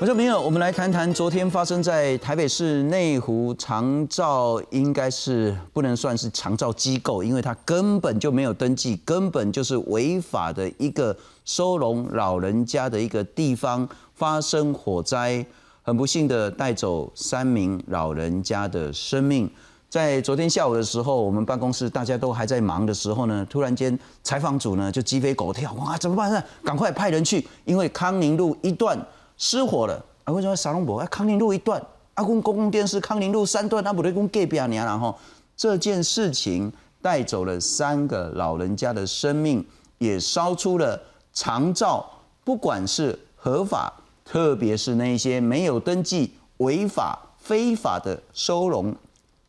我说没有，我们来谈谈昨天发生在台北市内湖长照，应该是不能算是长照机构，因为它根本就没有登记，根本就是违法的一个收容老人家的一个地方，发生火灾，很不幸的带走三名老人家的生命。在昨天下午的时候，我们办公室大家都还在忙的时候呢，突然间采访组呢就鸡飞狗跳，哇，怎么办呢？赶快派人去，因为康宁路一段。失火了啊！为什么沙龙博啊？康宁路一段，阿公公共电视康宁路三段，那不对公隔壁啊？然后这件事情带走了三个老人家的生命，也烧出了长照，不管是合法，特别是那些没有登记、违法、非法的收容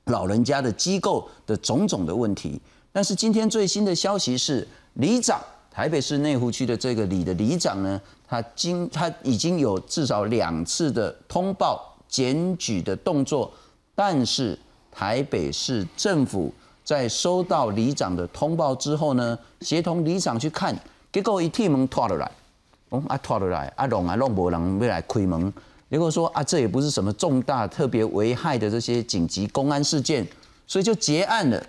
老人家的机构的种种的问题。但是今天最新的消息是，里长。台北市内湖区的这个里的里长呢，他经他已经有至少两次的通报检举的动作，但是台北市政府在收到里长的通报之后呢，协同里长去看，结果一踢门拖了来，哦啊拖了来，啊弄啊弄无人要来开门，结果说啊这也不是什么重大特别危害的这些紧急公安事件，所以就结案了。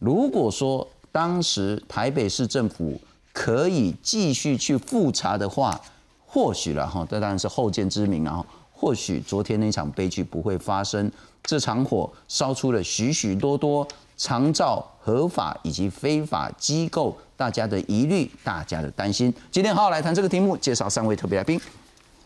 如果说当时台北市政府可以继续去复查的话，或许了哈，这当然是后见之明啊。或许昨天那场悲剧不会发生，这场火烧出了许许多多长照合法以及非法机构大家的疑虑，大家的担心。今天好好来谈这个题目，介绍三位特别来宾。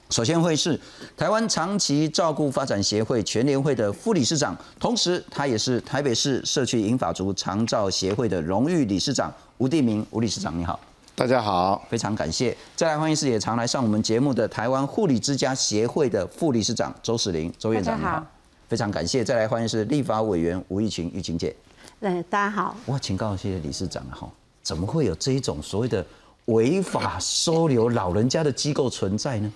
首先会是台湾长期照顾发展协会全联会的副理事长，同时他也是台北市社区银发族长照协会的荣誉理事长吴地明吴理事长，你好。大家好，非常感谢。再来欢迎是也常来上我们节目的台湾护理之家协会的副理事长周世玲周院长，你好。非常感谢。再来欢迎是立法委员吴玉琴玉琴姐。来，大家好。哇，请告谢理事长哈，怎么会有这一种所谓的违法收留老人家的机构存在呢？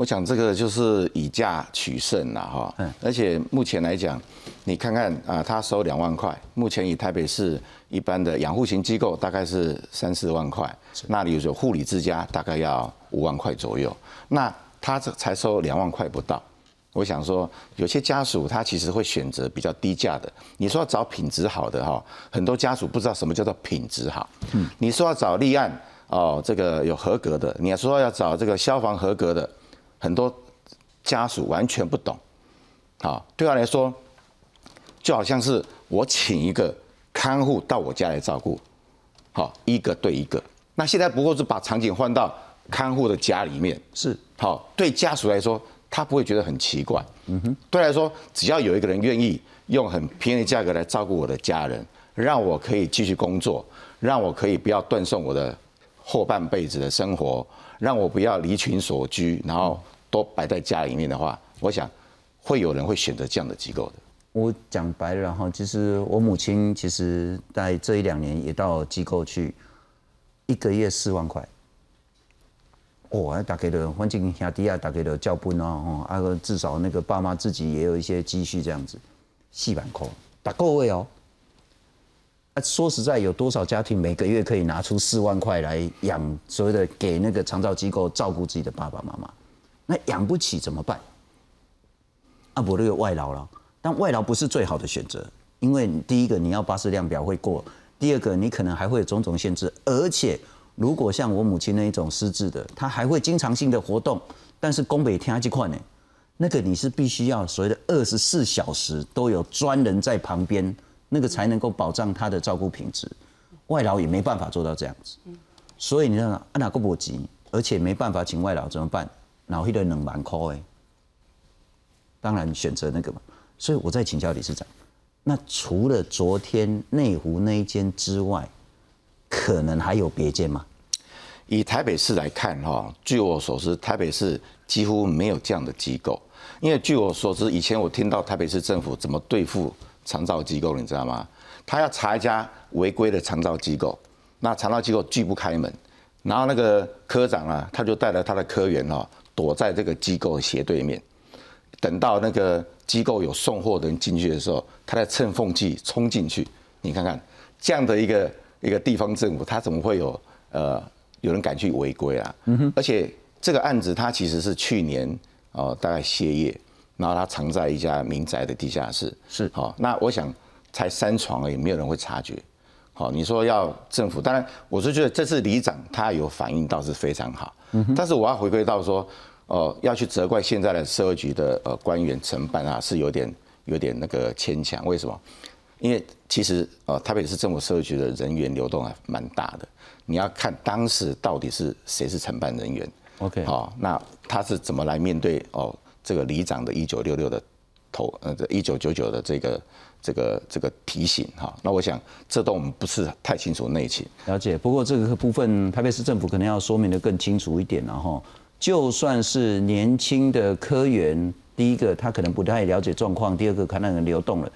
我想这个就是以价取胜了哈，嗯，而且目前来讲，你看看啊，他收两万块，目前以台北市一般的养护型机构大概是三四万块，那里有护理之家大概要五万块左右，那他这才收两万块不到，我想说有些家属他其实会选择比较低价的，你说要找品质好的哈，很多家属不知道什么叫做品质好，嗯，你说要找立案哦，这个有合格的，你要说要找这个消防合格的。很多家属完全不懂，好，对他来说，就好像是我请一个看护到我家来照顾，好，一个对一个。那现在不过是把场景换到看护的家里面，是好，对家属来说，他不会觉得很奇怪。嗯哼，对来说，只要有一个人愿意用很便宜的价格来照顾我的家人，让我可以继续工作，让我可以不要断送我的后半辈子的生活。让我不要离群所居，然后都摆在家里面的话，我想会有人会选择这样的机构的。我讲白了，哈其实我母亲其实在这一两年也到机构去，一个月四万块。哦，大概的环境下低啊，大概的教本哦，啊个至少那个爸妈自己也有一些积蓄这样子，四万块打够位哦。说实在，有多少家庭每个月可以拿出四万块来养所谓的给那个长照机构照顾自己的爸爸妈妈？那养不起怎么办？啊，我都有外劳了。但外劳不是最好的选择，因为第一个你要巴士量表会过，第二个你可能还会有种种限制，而且如果像我母亲那一种失智的，他还会经常性的活动，但是宫北天这块呢，那个你是必须要所谓的二十四小时都有专人在旁边。那个才能够保障他的照顾品质，外劳也没办法做到这样子，所以你看啊，哪个不急，而且没办法请外劳怎么办？脑黑的冷蛮抠哎，当然选择那个嘛。所以我再请教理事长，那除了昨天内湖那一间之外，可能还有别间吗？以台北市来看哈，据我所知，台北市几乎没有这样的机构，因为据我所知，以前我听到台北市政府怎么对付。长照机构，你知道吗？他要查一家违规的长照机构，那长照机构拒不开门，然后那个科长啊，他就带着他的科员哦，躲在这个机构的斜对面，等到那个机构有送货的人进去的时候，他在趁缝隙冲进去。你看看这样的一个一个地方政府，他怎么会有呃有人敢去违规啊？而且这个案子他其实是去年哦，大概歇业，然后他藏在一家民宅的地下室。是，好，那我想才三床而已，没有人会察觉。好，你说要政府，当然我是觉得这次里长他有反应倒是非常好。嗯但是我要回归到说，呃，要去责怪现在的社会局的呃官员承办啊，是有点有点那个牵强。为什么？因为其实呃，台北市政府社会局的人员流动还蛮大的。你要看当时到底是谁是承办人员。OK，好，那他是怎么来面对哦这个里长的一九六六的头呃这一九九九的这个这个这个提醒哈？那我想这都我们不是太清楚内情。了解，不过这个部分台北市政府可能要说明的更清楚一点然后就算是年轻的科员，第一个他可能不太了解状况，第二个可能流动了，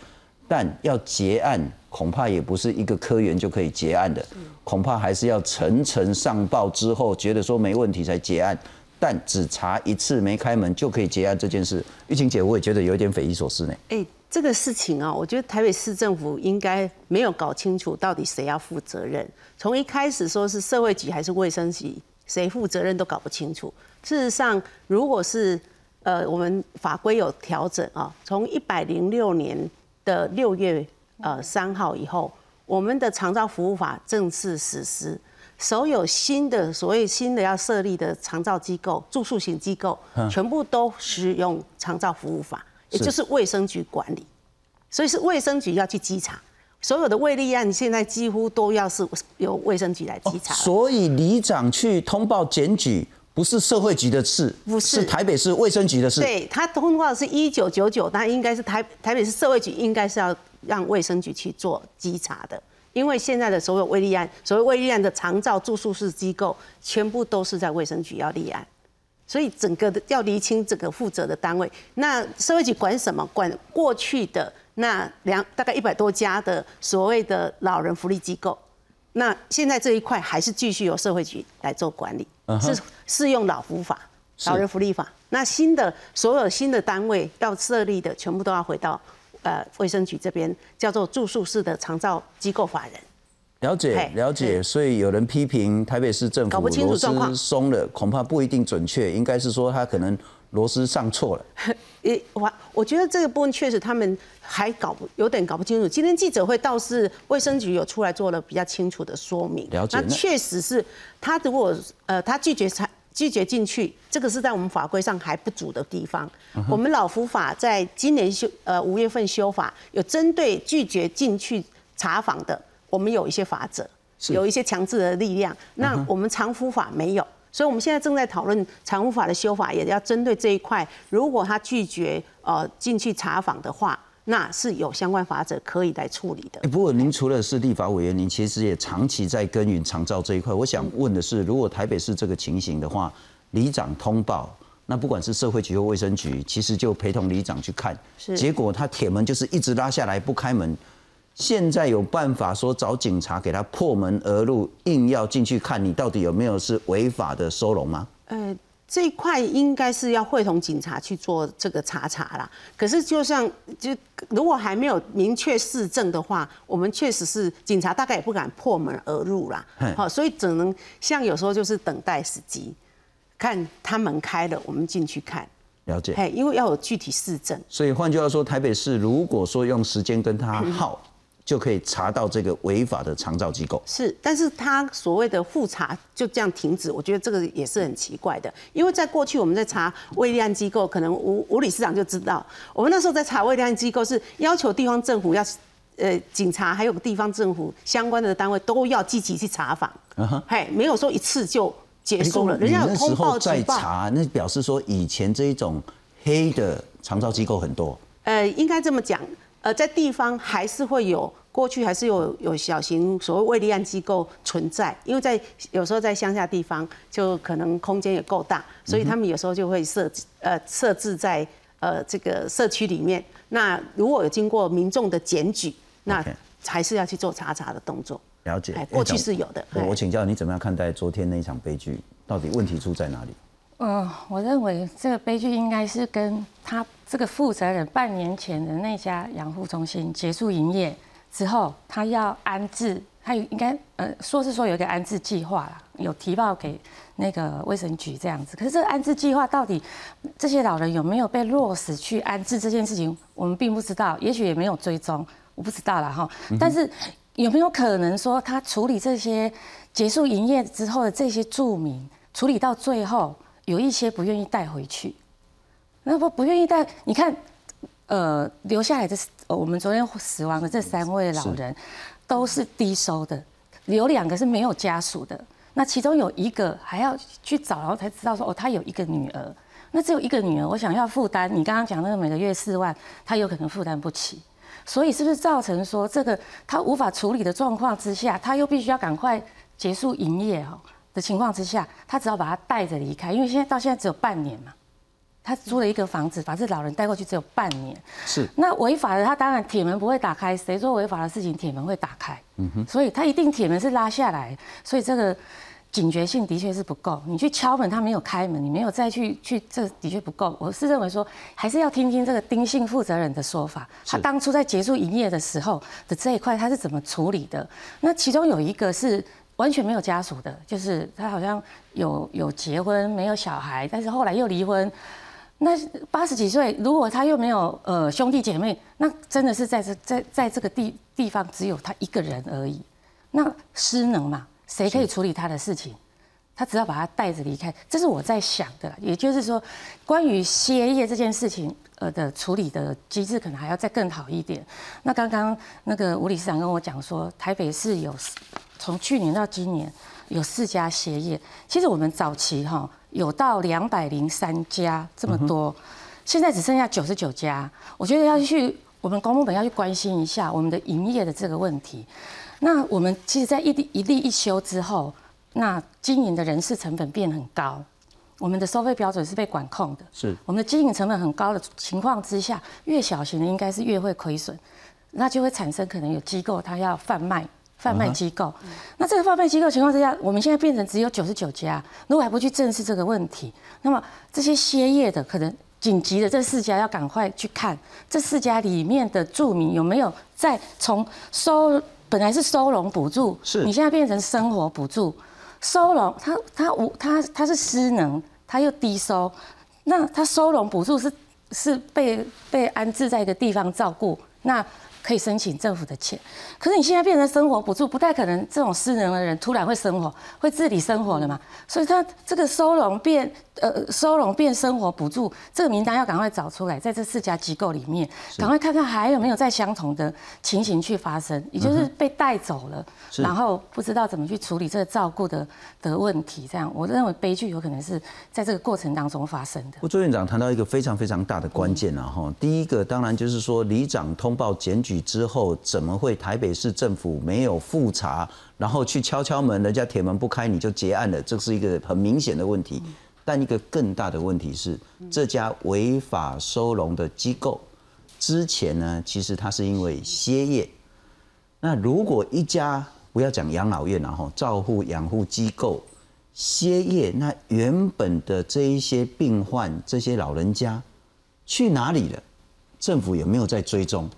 但要结案恐怕也不是一个科员就可以结案的，恐怕还是要层层上报之后，觉得说没问题才结案。但只查一次没开门就可以结案这件事，玉琴姐我也觉得有点匪夷所思呢。哎，这个事情啊，我觉得台北市政府应该没有搞清楚到底谁要负责任。从一开始说是社会局还是卫生局，谁负责任都搞不清楚。事实上，如果是呃我们法规有调整啊，从一百零六年的六月呃三号以后，我们的长照服务法正式实施。所有新的所谓新的要设立的长照机构、住宿型机构，全部都使用长照服务法，也就是卫生局管理，所以是卫生局要去稽查。所有的未立案现在几乎都要是由卫生局来稽查。所以里长去通报检举，不是社会局的事，不是台北市卫生局的事。对他通报是一九九九，那应该是台台北市社会局应该是要让卫生局去做稽查的。因为现在的所有未立案，所谓未立案的长照住宿式机构，全部都是在卫生局要立案，所以整个的要厘清这个负责的单位。那社会局管什么？管过去的那两大概一百多家的所谓的老人福利机构。那现在这一块还是继续由社会局来做管理，是适用老福法、老人福利法。那新的所有新的单位要设立的，全部都要回到。呃，卫生局这边叫做住宿式的长照机构法人，了解了解，所以有人批评台北市政府螺丝松了，恐怕不一定准确，应该是说他可能螺丝上错了。也，我我觉得这个部分确实他们还搞不有点搞不清楚。今天记者会倒是卫生局有出来做了比较清楚的说明，了解，那确实是他如果呃他拒绝采。拒绝进去，这个是在我们法规上还不足的地方。我们老福法在今年修，呃五月份修法，有针对拒绝进去查访的，我们有一些法则，有一些强制的力量。那我们常福法没有，所以我们现在正在讨论常福法的修法，也要针对这一块。如果他拒绝呃进去查访的话。那是有相关法则可以来处理的。不过您除了是立法委员，您其实也长期在耕耘长照这一块。我想问的是，如果台北市这个情形的话，里长通报，那不管是社会局或卫生局，其实就陪同里长去看。是。结果他铁门就是一直拉下来不开门。现在有办法说找警察给他破门而入，硬要进去看你到底有没有是违法的收容吗？呃。这一块应该是要会同警察去做这个查查啦。可是就像就如果还没有明确市政的话，我们确实是警察大概也不敢破门而入啦。好，所以只能像有时候就是等待时机，看他门开了，我们进去看。了解。嘿，因为要有具体市政。所以换句话说，台北市如果说用时间跟他耗。就可以查到这个违法的长照机构是，但是他所谓的复查就这样停止，我觉得这个也是很奇怪的。因为在过去我们在查未立案机构，可能吴吴理事长就知道，我们那时候在查未立案机构是要求地方政府要，呃，警察还有地方政府相关的单位都要积极去查访，嘿，没有说一次就结束了，人家有通报在查，那表示说以前这一种黑的长照机构很多。呃，应该这么讲。呃，在地方还是会有，过去还是有有小型所谓未立案机构存在，因为在有时候在乡下地方，就可能空间也够大，所以他们有时候就会设呃设置在呃这个社区里面。那如果有经过民众的检举，那还是要去做查查的动作。了解，过去是有的。我请教你怎么样看待昨天那一场悲剧？到底问题出在哪里？嗯，我认为这个悲剧应该是跟他这个负责人半年前的那家养护中心结束营业之后，他要安置他应该呃说是说有一个安置计划啦，有提报给那个卫生局这样子。可是这个安置计划到底这些老人有没有被落实去安置这件事情，我们并不知道，也许也没有追踪，我不知道了哈。但是有没有可能说他处理这些结束营业之后的这些住民，处理到最后有一些不愿意带回去？那不不愿意带，你看，呃，留下来的我们昨天死亡的这三位老人。都是低收的，有两个是没有家属的，那其中有一个还要去找，然后才知道说哦，他有一个女儿，那只有一个女儿，我想要负担，你刚刚讲那个每个月四万，他有可能负担不起，所以是不是造成说这个他无法处理的状况之下，他又必须要赶快结束营业哈的情况之下，他只要把他带着离开，因为现在到现在只有半年嘛。他租了一个房子，把这老人带过去只有半年。是。那违法的，他当然铁门不会打开。谁做违法的事情，铁门会打开？嗯哼。所以他一定铁门是拉下来。所以这个警觉性的确是不够。你去敲门，他没有开门，你没有再去去，这的确不够。我是认为说，还是要听听这个丁姓负责人的说法。他当初在结束营业的时候的这一块，他是怎么处理的？那其中有一个是完全没有家属的，就是他好像有有结婚，没有小孩，但是后来又离婚。那八十几岁，如果他又没有呃兄弟姐妹，那真的是在这在在这个地地方只有他一个人而已。那失能嘛，谁可以处理他的事情？他只要把他带着离开，这是我在想的。也就是说，关于歇业这件事情，呃的处理的机制可能还要再更好一点。那刚刚那个吴理事长跟我讲说，台北市有从去年到今年有四家歇业。其实我们早期哈。有到两百零三家这么多，现在只剩下九十九家。我觉得要去我们公部本要去关心一下我们的营业的这个问题。那我们其实，在一例一例一休之后，那经营的人事成本变很高，我们的收费标准是被管控的。是我们的经营成本很高的情况之下，越小型的应该是越会亏损，那就会产生可能有机构它要贩卖。贩卖机构，那这个贩卖机构情况之下，我们现在变成只有九十九家，如果还不去正视这个问题，那么这些歇业的可能紧急的这四家要赶快去看这四家里面的住民有没有在从收本来是收容补助，是你现在变成生活补助，收容他他无他他是失能，他又低收，那他收容补助是是被被安置在一个地方照顾，那。可以申请政府的钱，可是你现在变成生活补助，不太可能这种私人的人突然会生活、会自理生活了嘛？所以他这个收容变呃收容变生活补助这个名单要赶快找出来，在这四家机构里面，赶快看看还有没有再相同的情形去发生，也就是被带走了，然后不知道怎么去处理这个照顾的的问题。这样，我认为悲剧有可能是在这个过程当中发生的。我周院长谈到一个非常非常大的关键啊哈，第一个当然就是说里长通报检举。之后怎么会台北市政府没有复查，然后去敲敲门，人家铁门不开你就结案了？这是一个很明显的问题。但一个更大的问题是，这家违法收容的机构之前呢，其实它是因为歇业。那如果一家不要讲养老院然后照护养护机构歇业，那原本的这一些病患这些老人家去哪里了？政府有没有在追踪？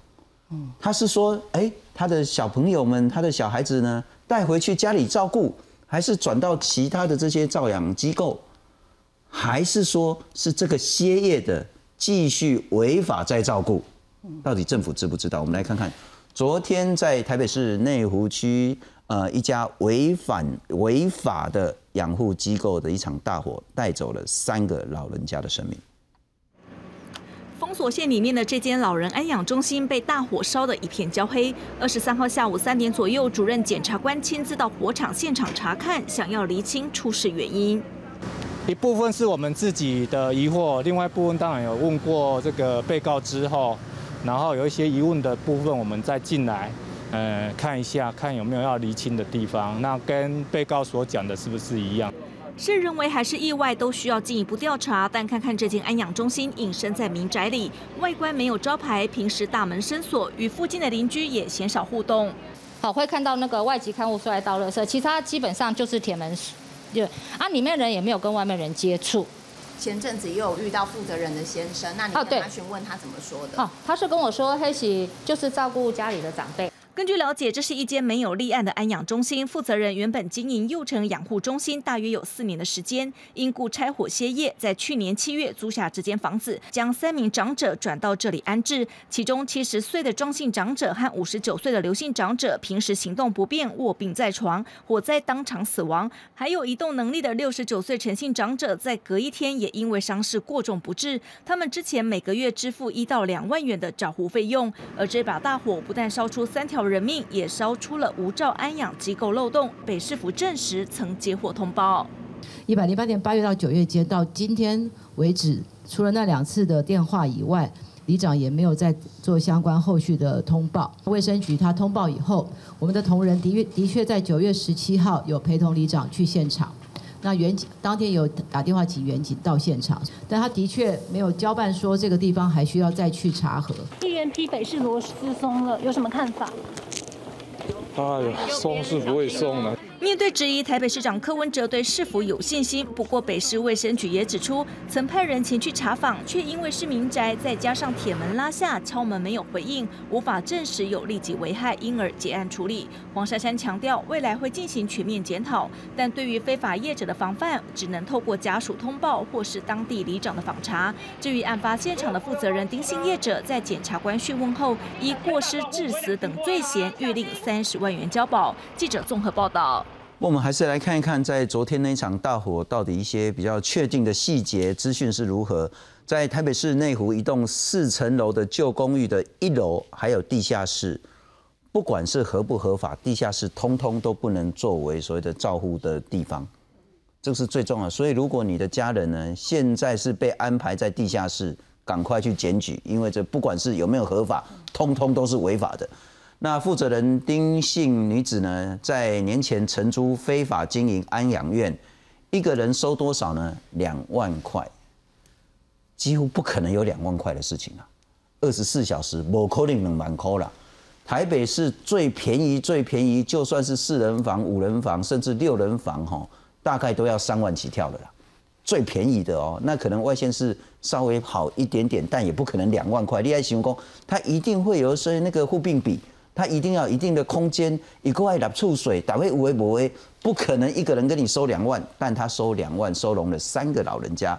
嗯他是说，哎，他的小朋友们，他的小孩子呢，带回去家里照顾，还是转到其他的这些照养机构，还是说是这个歇业的继续违法再照顾？到底政府知不知道？我们来看看，昨天在台北市内湖区，呃，一家违反违法的养护机构的一场大火，带走了三个老人家的生命。封锁线里面的这间老人安养中心被大火烧得一片焦黑。二十三号下午三点左右，主任检察官亲自到火场现场查看，想要厘清出事原因。一部分是我们自己的疑惑，另外部分当然有问过这个被告之后，然后有一些疑问的部分，我们再进来，呃，看一下看有没有要厘清的地方。那跟被告所讲的是不是一样？是人为还是意外，都需要进一步调查。但看看这间安养中心隐身在民宅里，外观没有招牌，平时大门深锁，与附近的邻居也鲜少互动。好，会看到那个外籍看护出来倒垃圾，其他基本上就是铁门，就啊，里面人也没有跟外面人接触。前阵子也有遇到负责人的先生，那你跟他询问他怎么说的？哦，他是跟我说黑喜就是照顾家里的长辈。根据了解，这是一间没有立案的安养中心，负责人原本经营幼成养护中心大约有四年的时间，因故拆伙歇业，在去年七月租下这间房子，将三名长者转到这里安置。其中七十岁的庄姓长者和五十九岁的刘姓长者平时行动不便，卧病在床，火灾当场死亡。还有移动能力的六十九岁陈姓长者，在隔一天也因为伤势过重不治。他们之前每个月支付一到两万元的照护费用，而这把大火不但烧出三条。人命也烧出了无照安养机构漏洞，北市府证实曾接获通报。一百零八年八月到九月间，到今天为止，除了那两次的电话以外，里长也没有再做相关后续的通报。卫生局他通报以后，我们的同仁的确的确在九月十七号有陪同里长去现场。那远警当天有打电话请远警到现场，但他的确没有交办说这个地方还需要再去查核。议员批北市螺丝松了，有什么看法？哎呀，松是不会松的。面对质疑，台北市长柯文哲对市府有信心。不过，北市卫生局也指出，曾派人前去查访，却因为是民宅，再加上铁门拉下、敲门没有回应，无法证实有立即危害，因而结案处理。黄珊珊强调，未来会进行全面检讨，但对于非法业者的防范，只能透过家属通报或是当地里长的访查。至于案发现场的负责人丁姓业者，在检察官讯问后，依过失致死等罪嫌，预令三十万元交保。记者综合报道。我们还是来看一看，在昨天那场大火，到底一些比较确定的细节资讯是如何？在台北市内湖一栋四层楼的旧公寓的一楼，还有地下室，不管是合不合法，地下室通通都不能作为所谓的照护的地方，这是最重要。所以，如果你的家人呢，现在是被安排在地下室，赶快去检举，因为这不管是有没有合法，通通都是违法的。那负责人丁姓女子呢，在年前承租非法经营安养院，一个人收多少呢？两万块，几乎不可能有两万块的事情啊！二十四小时，某可能能满扣了。台北市最便宜、最便宜，就算是四人房、五人房，甚至六人房，哈，大概都要三万起跳的啦。最便宜的哦，那可能外线是稍微好一点点，但也不可能两万块。立爱行工，它一定会有所以那个护病比。他一定要一定的空间，一个爱打触水，打位无为不为，不可能一个人跟你收两万，但他收两万，收容了三个老人家。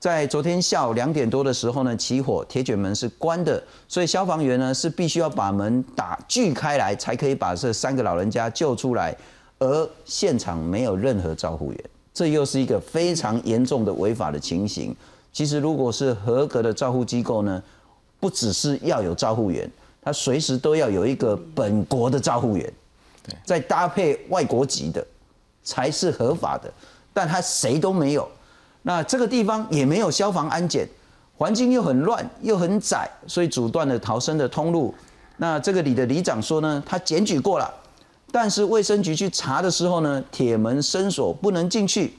在昨天下午两点多的时候呢，起火，铁卷门是关的，所以消防员呢是必须要把门打锯开来，才可以把这三个老人家救出来。而现场没有任何照护员，这又是一个非常严重的违法的情形。其实如果是合格的照护机构呢，不只是要有照护员。他随时都要有一个本国的照护员，再搭配外国籍的，才是合法的。但他谁都没有，那这个地方也没有消防安检，环境又很乱又很窄，所以阻断了逃生的通路。那这个里的里长说呢，他检举过了，但是卫生局去查的时候呢，铁门深锁不能进去。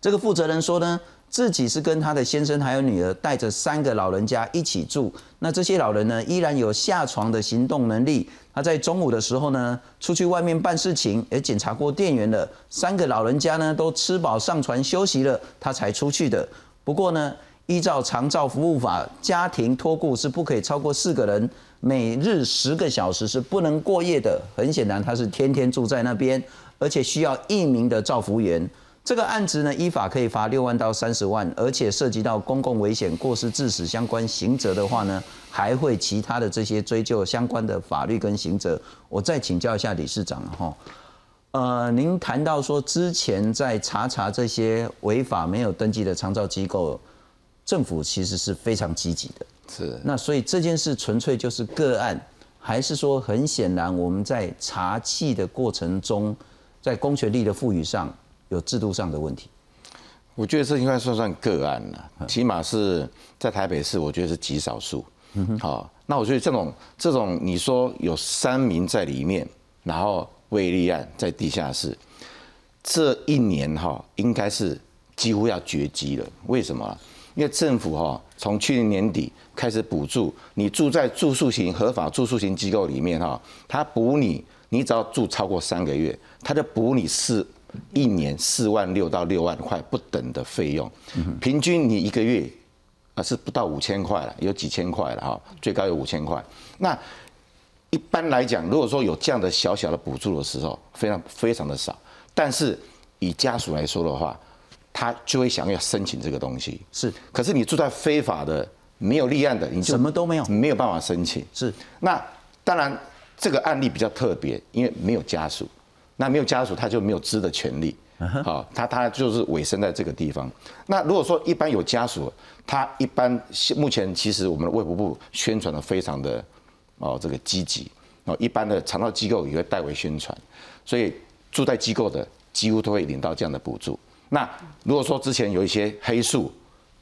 这个负责人说呢。自己是跟他的先生还有女儿带着三个老人家一起住。那这些老人呢，依然有下床的行动能力。他在中午的时候呢，出去外面办事情，也检查过电源了。三个老人家呢，都吃饱上船休息了，他才出去的。不过呢，依照长照服务法，家庭托顾是不可以超过四个人，每日十个小时是不能过夜的。很显然，他是天天住在那边，而且需要一名的照服员。这个案子呢，依法可以罚六万到三十万，而且涉及到公共危险、过失致死相关刑责的话呢，还会其他的这些追究相关的法律跟刑责。我再请教一下理事长哈，呃，您谈到说之前在查查这些违法没有登记的长照机构，政府其实是非常积极的，是。那所以这件事纯粹就是个案，还是说很显然我们在查气的过程中，在公权力的赋予上？有制度上的问题，我觉得这应该算算个案了，起码是在台北市，我觉得是极少数。好，那我觉得这种这种，你说有三名在里面，然后未立案在地下室，这一年哈，应该是几乎要绝迹了。为什么？因为政府哈，从去年年底开始补助你住在住宿型合法住宿型机构里面哈，他补你，你只要住超过三个月，他就补你四。一年四万六到六万块不等的费用，平均你一个月啊是不到五千块了，有几千块了哈，最高有五千块。那一般来讲，如果说有这样的小小的补助的时候，非常非常的少。但是以家属来说的话，他就会想要申请这个东西。是，可是你住在非法的、没有立案的，你就什么都没有，没有办法申请。是，那当然这个案例比较特别，因为没有家属，那没有家属他就没有知的权利。好，他他就是尾声在这个地方。那如果说一般有家属，他一般目前其实我们的卫福部宣传的非常的。哦，这个积极哦，一般的肠道机构也会代为宣传，所以住在机构的几乎都会领到这样的补助。那如果说之前有一些黑数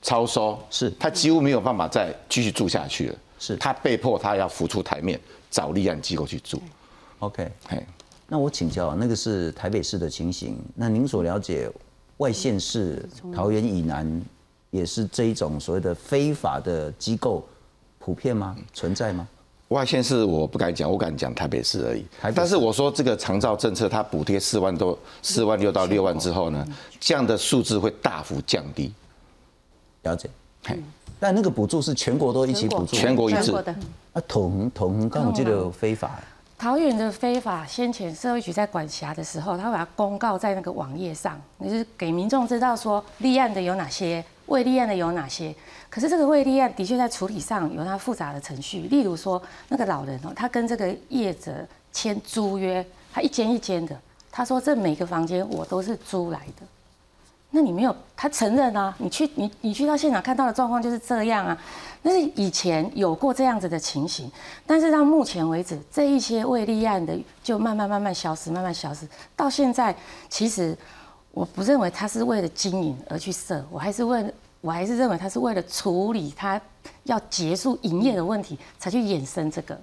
超收，是他几乎没有办法再继续住下去了，是他被迫他要浮出台面找立案机构去住。OK，那我请教，那个是台北市的情形，那您所了解外县市桃园以南也是这一种所谓的非法的机构普遍吗？存在吗？外县市我不敢讲，我敢讲台北市而已。但是我说这个长照政策，它补贴四万多、四万六到六万之后呢，这样的数字会大幅降低。了解。但那个补助是全国都一起补助，全国一致。啊，同同刚我记得非法。桃园的非法，先前社会局在管辖的时候，他把它公告在那个网页上，就是给民众知道说立案的有哪些，未立案的有哪些。可是这个未立案的确在处理上有它复杂的程序，例如说那个老人哦，他跟这个业者签租约，他一间一间的，他说这每个房间我都是租来的，那你没有他承认啊？你去你你去到现场看到的状况就是这样啊？那是以前有过这样子的情形，但是到目前为止，这一些未立案的就慢慢慢慢消失，慢慢消失，到现在其实我不认为他是为了经营而去设，我还是问。我还是认为他是为了处理他要结束营业的问题，才去衍生这个。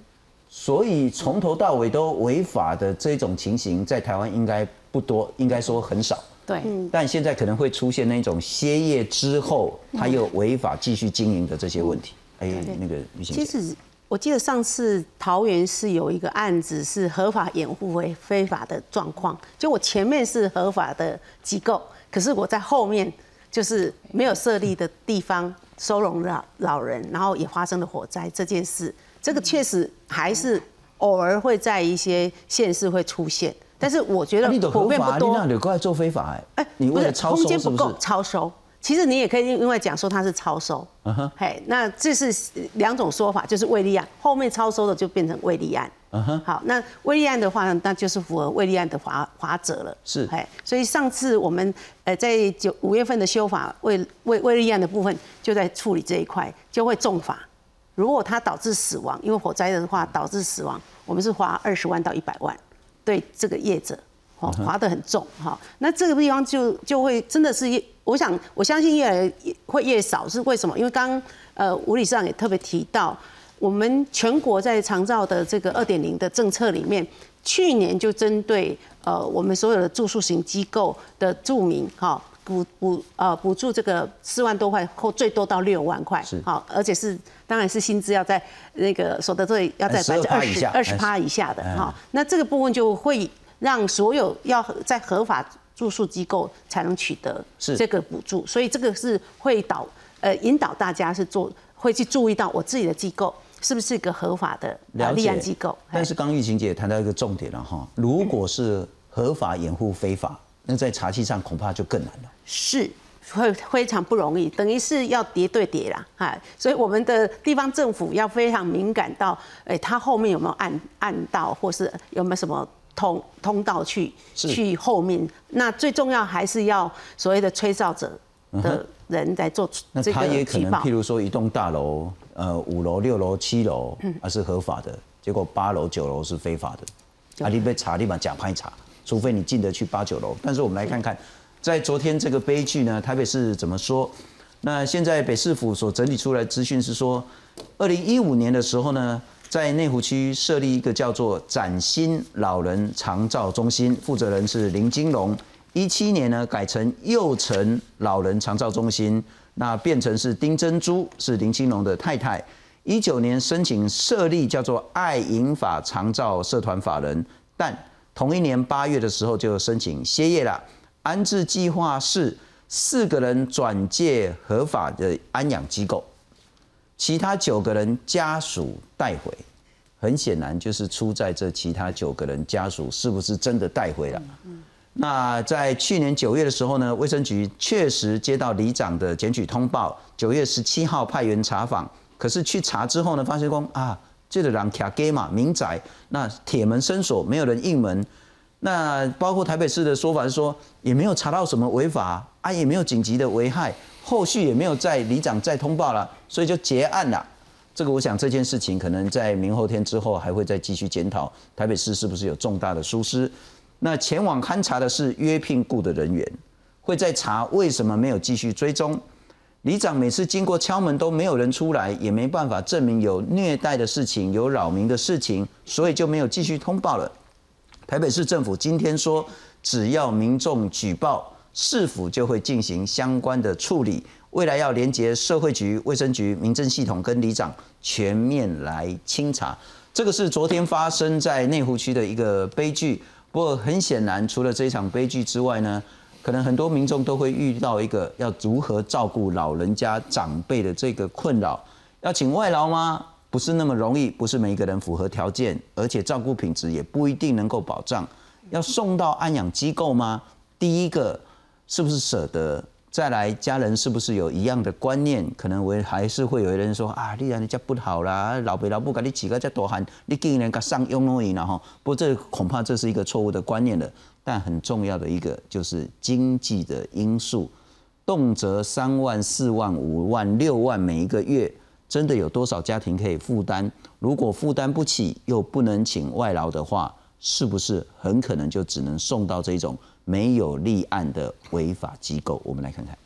所以从头到尾都违法的这种情形，在台湾应该不多，应该说很少。对。但现在可能会出现那种歇业之后他又违法继续经营的这些问题。哎，那个女性。其实我记得上次桃园是有一个案子是合法掩护为非法的状况，就我前面是合法的机构，可是我在后面。就是没有设立的地方收容老老人，然后也发生了火灾这件事，这个确实还是偶尔会在一些县市会出现，但是我觉得普遍不多。你那过来做非法哎？哎，你为了超收是不够？超收。其实你也可以另外讲说它是超收，嗯哼，嘿，那这是两种说法，就是未立案后面超收的就变成未立案，嗯哼，好，那未立案的话，那就是符合未立案的法法则了，是，嘿，所以上次我们呃在九五月份的修法未未未立案的部分就在处理这一块，就会重罚，如果它导致死亡，因为火灾的话导致死亡，我们是罚二十万到一百万，对这个业者。划得很重哈，那这个地方就就会真的是越，我想我相信越来越会越少，是为什么？因为刚呃吴理事长也特别提到，我们全国在长照的这个二点零的政策里面，去年就针对呃我们所有的住宿型机构的住民哈补补呃补助这个四万多块或最多到六万块，好，而且是当然是薪资要在那个所得税要在百分之二十二十趴以下的哈，那这个部分就会。让所有要在合法住宿机构才能取得这个补助，所以这个是会导呃引导大家是做会去注意到我自己的机构是不是一个合法的立案机构。但是刚玉琴姐谈到一个重点了哈，如果是合法掩护非法，那在茶器上恐怕就更难了。是会非常不容易，等于是要叠对叠啦，哈，所以我们的地方政府要非常敏感到，哎，它后面有没有暗暗道，或是有没有什么。通通道去去后面，那最重要还是要所谓的吹哨者的人在做那他也可能，譬如说一栋大楼，呃，五楼、六楼、七楼啊是合法的，结果八楼、九楼是非法的。啊，你被查，立马假拍查，除非你进得去八九楼。但是我们来看看，在昨天这个悲剧呢，台北市怎么说？那现在北市府所整理出来资讯是说，二零一五年的时候呢。在内湖区设立一个叫做崭新老人长照中心，负责人是林金龙。一七年呢改成幼城老人长照中心，那变成是丁珍珠是林金龙的太太。一九年申请设立叫做爱银法长照社团法人，但同一年八月的时候就申请歇业了。安置计划是四个人转介合法的安养机构。其他九个人家属带回，很显然就是出在这其他九个人家属是不是真的带回了。那在去年九月的时候呢，卫生局确实接到里长的检举通报，九月十七号派员查访，可是去查之后呢，发现说啊，这个人卡给嘛民宅，那铁门伸锁，没有人应门。那包括台北市的说法是说，也没有查到什么违法啊，也没有紧急的危害，后续也没有在里长再通报了，所以就结案了。这个我想这件事情可能在明后天之后还会再继续检讨，台北市是不是有重大的疏失。那前往勘查的是约聘雇的人员，会在查为什么没有继续追踪。里长每次经过敲门都没有人出来，也没办法证明有虐待的事情、有扰民的事情，所以就没有继续通报了。台北市政府今天说，只要民众举报，市府就会进行相关的处理。未来要连接社会局、卫生局、民政系统跟里长全面来清查。这个是昨天发生在内湖区的一个悲剧。不过很显然，除了这一场悲剧之外呢，可能很多民众都会遇到一个要如何照顾老人家长辈的这个困扰。要请外劳吗？不是那么容易，不是每一个人符合条件，而且照顾品质也不一定能够保障。要送到安养机构吗？第一个是不是舍得？再来，家人是不是有一样的观念？可能我还是会有人说啊，你然你家不好啦，老爸老母给你几个在多喊，你竟然敢上用而已然后，不过这恐怕这是一个错误的观念了。但很重要的一个就是经济的因素，动辄三万、四万、五万、六万每一个月，真的有多少家庭可以负担？如果负担不起，又不能请外劳的话，是不是很可能就只能送到这种？没有立案的违法机构，我们来看看。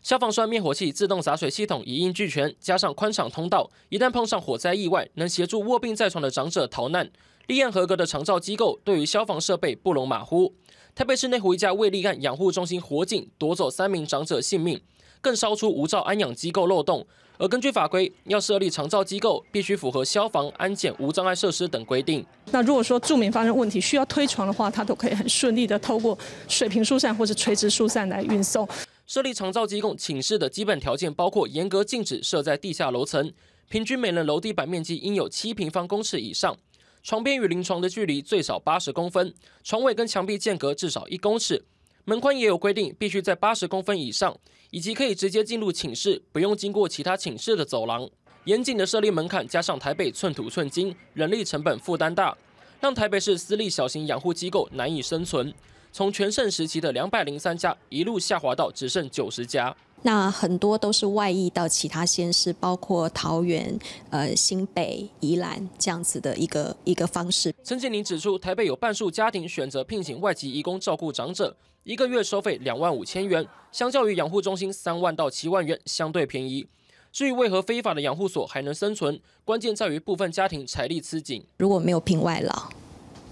消防栓灭火器自动洒水系统一应俱全，加上宽敞通道，一旦碰上火灾意外，能协助卧病在床的长者逃难。立案合格的长照机构对于消防设备不容马虎。台北市内湖一家未立案养护中心火警夺走三名长者性命，更烧出无照安养机构漏洞。而根据法规，要设立长照机构，必须符合消防、安检、无障碍设施等规定。那如果说住民发生问题需要推床的话，它都可以很顺利的透过水平疏散或者垂直疏散来运送。设立长照机构寝室的基本条件包括严格禁止设在地下楼层，平均每人楼地板面积应有七平方公尺以上，床边与临床的距离最少八十公分，床尾跟墙壁间隔至少一公尺。门宽也有规定，必须在八十公分以上，以及可以直接进入寝室，不用经过其他寝室的走廊。严谨的设立门槛，加上台北寸土寸金，人力成本负担大，让台北市私立小型养护机构难以生存。从全盛时期的两百零三家，一路下滑到只剩九十家。那很多都是外溢到其他县市，包括桃园、呃新北、宜兰这样子的一个一个方式。陈建宁指出，台北有半数家庭选择聘请外籍义工照顾长者，一个月收费两万五千元，相较于养护中心三万到七万元，相对便宜。至于为何非法的养护所还能生存，关键在于部分家庭财力吃紧。如果没有聘外劳，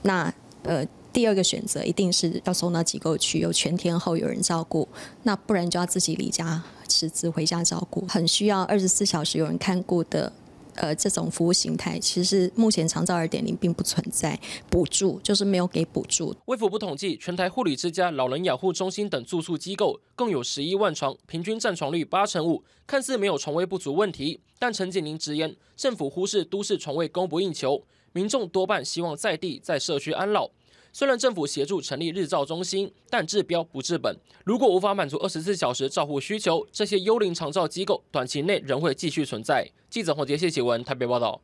那呃。第二个选择一定是要送到机构去，有全天候有人照顾，那不然就要自己离家辞职回家照顾，很需要二十四小时有人看顾的，呃，这种服务形态，其实目前长照二点零并不存在补助，就是没有给补助。卫福部统计，全台护理之家、老人养护中心等住宿机构共有十一万床，平均占床率八成五，看似没有床位不足问题，但陈景宁直言，政府忽视都市床位供不应求，民众多半希望在地在社区安老。虽然政府协助成立日照中心，但治标不治本。如果无法满足二十四小时照护需求，这些幽灵长照机构短期内仍会继续存在。记者黄杰谢启文台北报道。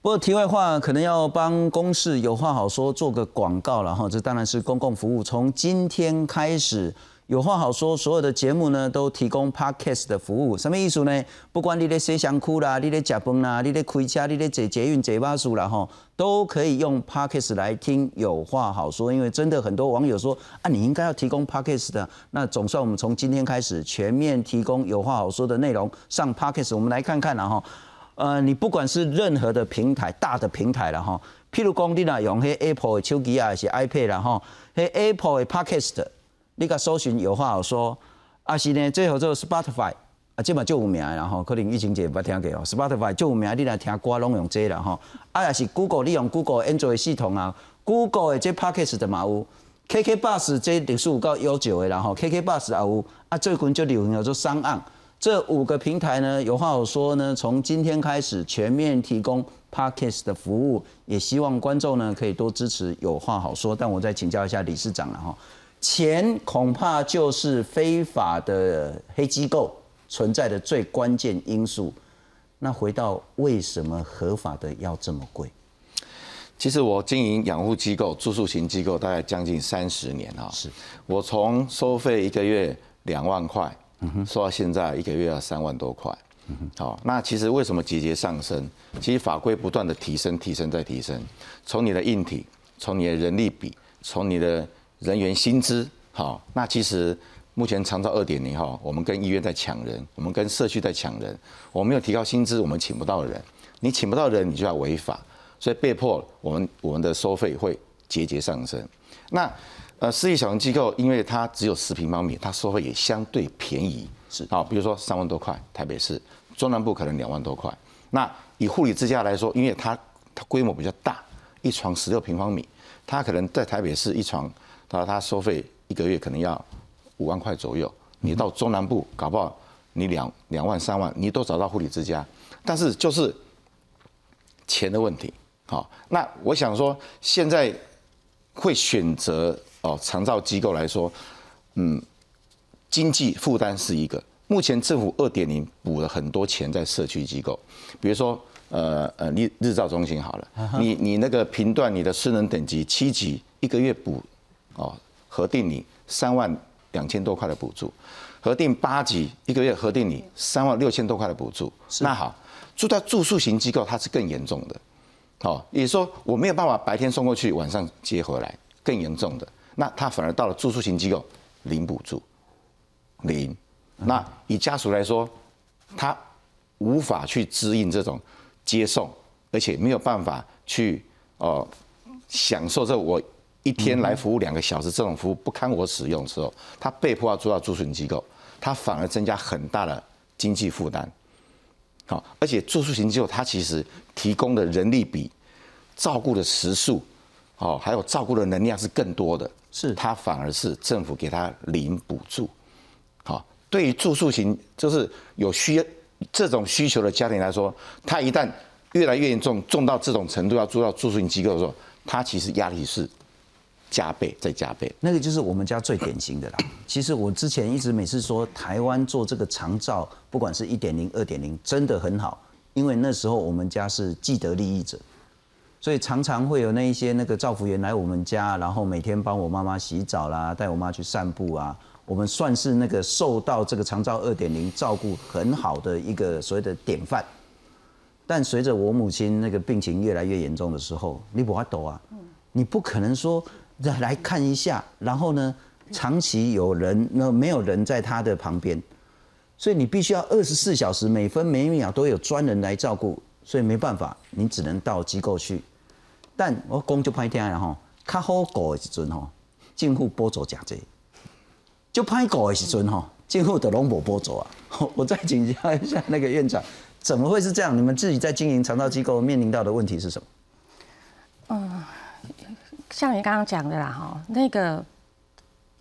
不过题外话，可能要帮公事有话好说做个广告了哈。这当然是公共服务，从今天开始。有话好说，所有的节目呢都提供 podcast 的服务。什么意思呢？不管你在洗香裤啦，你在食饭啦，你在开车，你在坐捷运、坐巴士啦，哈，都可以用 podcast 来听。有话好说，因为真的很多网友说啊，你应该要提供 podcast 的。那总算我们从今天开始全面提供有话好说的内容上 podcast。我们来看看啦吼，呃，你不管是任何的平台，大的平台了哈，譬如讲你啦用迄 Apple 的手机啊，是 iPad 啦哈，迄 Apple 的 podcast。你甲搜寻有话好说，啊是呢，最后做 Spotify，啊即嘛就有名，然后可能疫情节捌听过哦，Spotify 就有名，你来听歌拢用这啦吼，啊也是 Google，你用 Google Android 系统啊，Google 的这 Podcast 的嘛有，KK Bus 这历史有够悠久的，然后 KK Bus 也有，啊最近就流行叫做商岸，这五个平台呢有话好说呢，从今天开始全面提供 Podcast 的服务，也希望观众呢可以多支持，有话好说。但我再请教一下理事长了哈，钱恐怕就是非法的黑机构存在的最关键因素。那回到为什么合法的要这么贵？其实我经营养护机构、住宿型机构大概将近三十年啊，是我从收费一个月两万块，收到现在一个月要三万多块。好，那其实为什么节节上升？其实法规不断的提升、提升再提升，从你的硬体，从你的人力比，从你的人员薪资，好，那其实目前长照二点零哈，我们跟医院在抢人，我们跟社区在抢人，我们没有提高薪资，我们请不到人，你请不到人，你就要违法。所以被迫，我们我们的收费会节节上升。那呃，私立小型机构，因为它只有十平方米，它收费也相对便宜。是啊，比如说三万多块，台北市中南部可能两万多块。那以护理之家来说，因为它它规模比较大，一床十六平方米，它可能在台北市一床，它它收费一个月可能要五万块左右。你到中南部搞不好，你两两万三万，你都找到护理之家。但是就是钱的问题。好，那我想说，现在会选择哦，长照机构来说，嗯，经济负担是一个。目前政府二点零补了很多钱在社区机构，比如说呃呃日日照中心好了，你你那个频段你的失能等级七级，一个月补哦核定你三万两千多块的补助，核定八级一个月核定你三万六千多块的补助。那好，住在住宿型机构它是更严重的。好，也就是说我没有办法白天送过去，晚上接回来，更严重的，那他反而到了住宿型机构零补助，零。那以家属来说，他无法去支应这种接送，而且没有办法去哦享受这我一天来服务两个小时这种服务不堪我使用的时候，他被迫要住到住宿型机构，他反而增加很大的经济负担。好，而且住宿型机构它其实提供的人力比照顾的时数，哦，还有照顾的能量是更多的，是它反而是政府给他零补助。好，对于住宿型就是有需这种需求的家庭来说，他一旦越来越严重，重到这种程度要住到住宿型机构的时候，他其实压力是。加倍再加倍，那个就是我们家最典型的啦。其实我之前一直每次说台湾做这个长照，不管是一点零、二点零，真的很好，因为那时候我们家是既得利益者，所以常常会有那一些那个照服员来我们家，然后每天帮我妈妈洗澡啦，带我妈去散步啊，我们算是那个受到这个长照二点零照顾很好的一个所谓的典范。但随着我母亲那个病情越来越严重的时候，你不怕抖啊，你不可能说。再来看一下，然后呢，长期有人那没有人在他的旁边，所以你必须要二十四小时每分每秒都有专人来照顾，所以没办法，你只能到机构去。但我公就歹听啦吼，较好狗的时阵吼，政府补助真济；就歹过的时阵吼，政府都拢无补助啊。我再请教一下那个院长，怎么会是这样？你们自己在经营肠道机构面临到的问题是什么？嗯。像你刚刚讲的啦，哈，那个，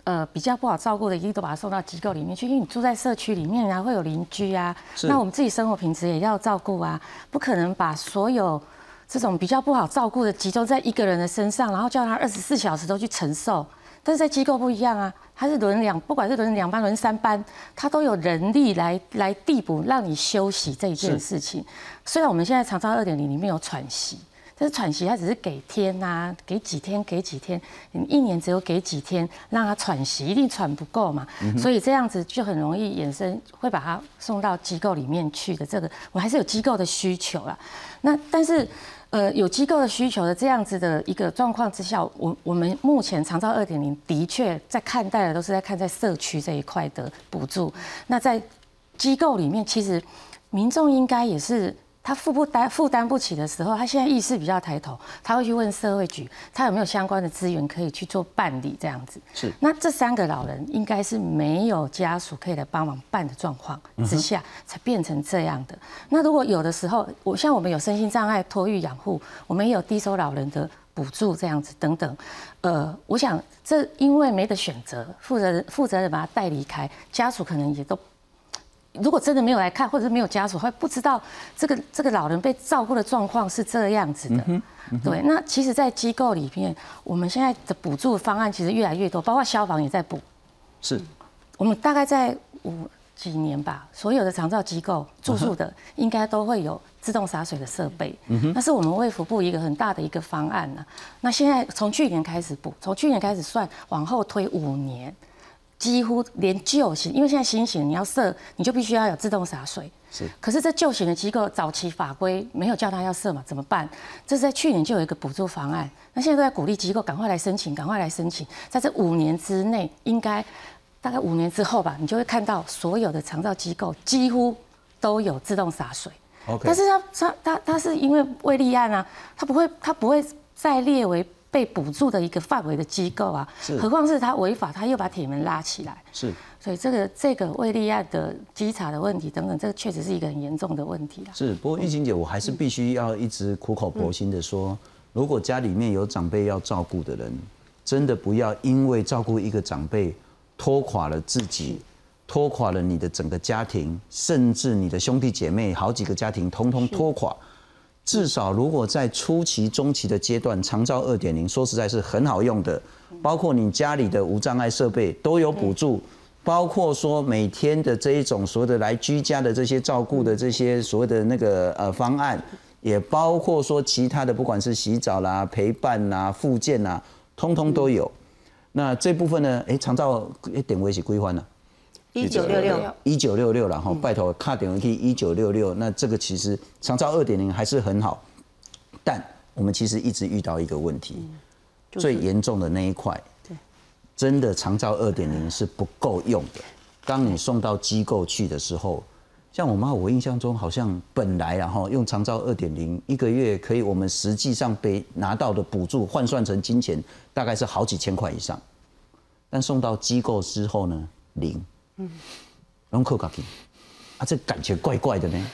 呃，比较不好照顾的，一定都把他送到机构里面去，因为你住在社区里面啊，会有邻居啊，那我们自己生活品质也要照顾啊，不可能把所有这种比较不好照顾的集中在一个人的身上，然后叫他二十四小时都去承受。但是在机构不一样啊，他是轮两，不管是轮两班、轮三班，他都有人力来来递补，让你休息这一件事情。虽然我们现在长照二点零里面有喘息。但是喘息，它只是给天呐，给几天，给几天，你一年只有给几天，让他喘息，一定喘不够嘛，所以这样子就很容易衍生，会把他送到机构里面去的。这个我还是有机构的需求啦。那但是，呃，有机构的需求的这样子的一个状况之下，我我们目前长照二点零的确在看待的都是在看在社区这一块的补助。那在机构里面，其实民众应该也是。他负不担负担不起的时候，他现在意识比较抬头，他会去问社会局，他有没有相关的资源可以去做办理这样子。是。那这三个老人应该是没有家属可以来帮忙办的状况之下，才变成这样的。那如果有的时候，我像我们有身心障碍托育养护，我们也有低收老人的补助这样子等等。呃，我想这因为没得选择，负责人负责人把他带离开，家属可能也都。如果真的没有来看，或者是没有家属，会不知道这个这个老人被照顾的状况是这样子的。对，那其实，在机构里面，我们现在的补助方案其实越来越多，包括消防也在补。是，我们大概在五几年吧，所有的长照机构住宿的应该都会有自动洒水的设备。嗯那是我们卫福部一个很大的一个方案呢。那现在从去年开始补，从去年开始算，往后推五年。几乎连旧型，因为现在新型你要设，你就必须要有自动洒水。是。可是这旧型的机构早期法规没有叫他要设嘛，怎么办？这是在去年就有一个补助方案，那现在都在鼓励机构赶快来申请，赶快来申请。在这五年之内，应该大概五年之后吧，你就会看到所有的长照机构几乎都有自动洒水。OK。但是它它它它是因为未立案啊，它不会它不会再列为。被补助的一个范围的机构啊，何况是他违法，他又把铁门拉起来，是，所以这个这个未立案的稽查的问题等等，这个确实是一个很严重的问题啊。是，不过玉琴姐，我还是必须要一直苦口婆心的说，如果家里面有长辈要照顾的人，真的不要因为照顾一个长辈拖垮了自己，拖垮了你的整个家庭，甚至你的兄弟姐妹好几个家庭通通拖垮。至少，如果在初期、中期的阶段，长照二点零说实在是很好用的，包括你家里的无障碍设备都有补助，包括说每天的这一种所谓的来居家的这些照顾的这些所谓的那个呃方案，也包括说其他的不管是洗澡啦、陪伴啦、附件啦，通通都有。那这部分呢，哎，长照一点位是归还了。一九六六，一九六六，然后拜托卡点回去一九六六，那这个其实长照二点零还是很好，但我们其实一直遇到一个问题，最严重的那一块，真的长照二点零是不够用的。当你送到机构去的时候，像我妈，我印象中好像本来然后用长照二点零一个月可以，我们实际上被拿到的补助换算成金钱大概是好几千块以上，但送到机构之后呢，零。嗯，啊，这感觉怪怪的呢。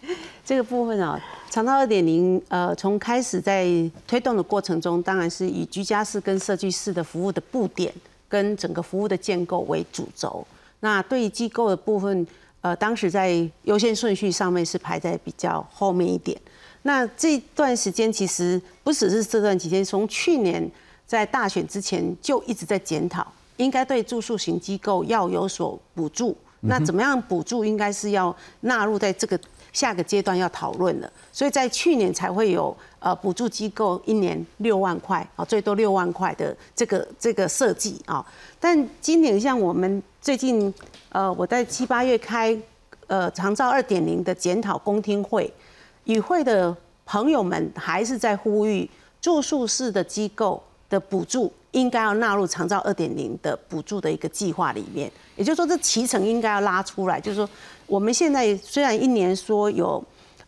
这个部分啊，长照二点零，呃，从开始在推动的过程中，当然是以居家式跟社区式的服务的布点跟整个服务的建构为主轴。那对于机构的部分，呃，当时在优先顺序上面是排在比较后面一点。那这段时间其实不只是这段期间，从去年在大选之前就一直在检讨。应该对住宿型机构要有所补助，那怎么样补助？应该是要纳入在这个下个阶段要讨论的。所以在去年才会有呃补助机构一年六万块啊，最多六万块的这个这个设计啊。但今年像我们最近呃我在七八月开呃长照二点零的检讨公听会，与会的朋友们还是在呼吁住宿式的机构的补助。应该要纳入长照二点零的补助的一个计划里面，也就是说，这提成应该要拉出来。就是说，我们现在虽然一年说有